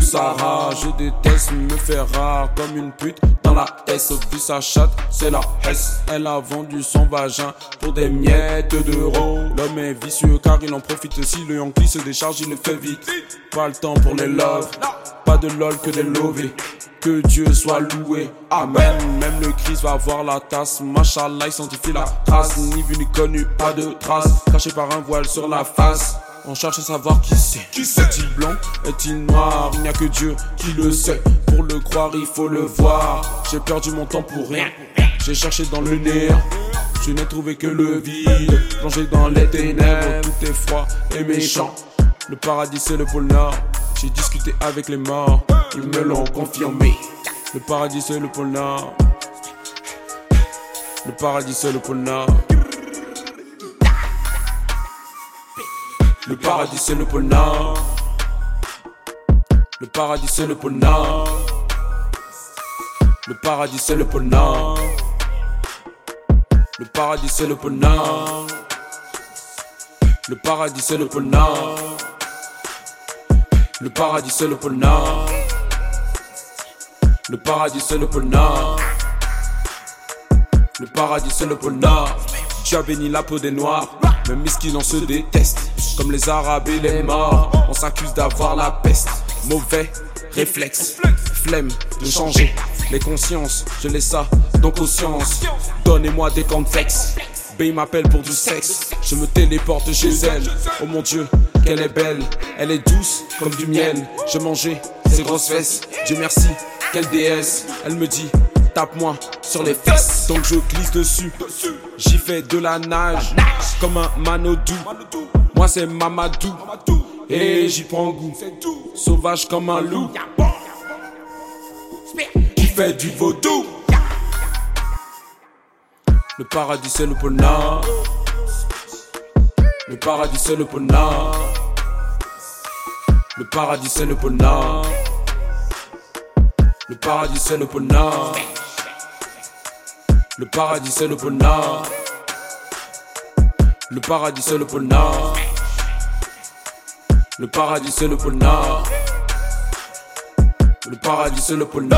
Sarah, je déteste me faire rare comme une pute la S. Vu sa chatte, c'est la S. Elle a vendu son vagin pour des miettes d'euros. L'homme est vicieux car il en profite. Si le Yankee se décharge, il le fait vite. Pas le temps pour les love, pas de lol que des lovés. Que Dieu soit loué, Amen. Même le Christ va voir la tasse. Machallah, il sanctifie la trace. Ni vu ni connu, pas de trace. Caché par un voile sur la face. On cherche à savoir qui c'est. Qui c'est Est-il blanc Est-il noir? Il n'y a que Dieu qui le sait. Pour le croire, il faut le voir. J'ai perdu mon temps pour rien. J'ai cherché dans le néant. Je n'ai trouvé que le vide. Plongé dans les ténèbres, tout est froid et méchant. Le paradis, c'est le pôle Nord. J'ai discuté avec les morts. Ils me l'ont confirmé. Le paradis, c'est le pôle Nord. Le paradis, c'est le pôle Nord. Le paradis c'est le pôle. Le paradis c'est le pôle. Le paradis c'est le pôle. Le paradis c'est le pôle. Le paradis c'est le pôle. Le paradis c'est le pôle. Le paradis c'est le pôle. Le paradis c'est le pôle. Tu as béni la peau des noirs. Même miskin on se déteste. Comme les arabes et les morts. On s'accuse d'avoir la peste. Mauvais réflexe. Flemme de changer. Les consciences, je laisse ça donc conscience. Donnez-moi des contextes. B m'appelle pour du sexe. Je me téléporte chez elle. Oh mon dieu, qu'elle est belle. Elle est douce comme du miel. Je mangeais ses grosses fesses. Dieu merci, quelle déesse. Elle me dit tape-moi sur les fesses. Donc je glisse dessus. J'y fais de la nage comme un manodou. Moi c'est Mamadou. Et j'y prends goût. Sauvage comme un loup. Qui fait du vaudou. Le paradis c'est le pôle Nord. Le paradis c'est le pôle Nord. Le paradis c'est le pôle Nord. Le paradis c'est le pôle Nord. Le paradis c'est le pôle. Le paradis c'est le pôle. Le paradis c'est le pôle. Le paradis c'est le pôle.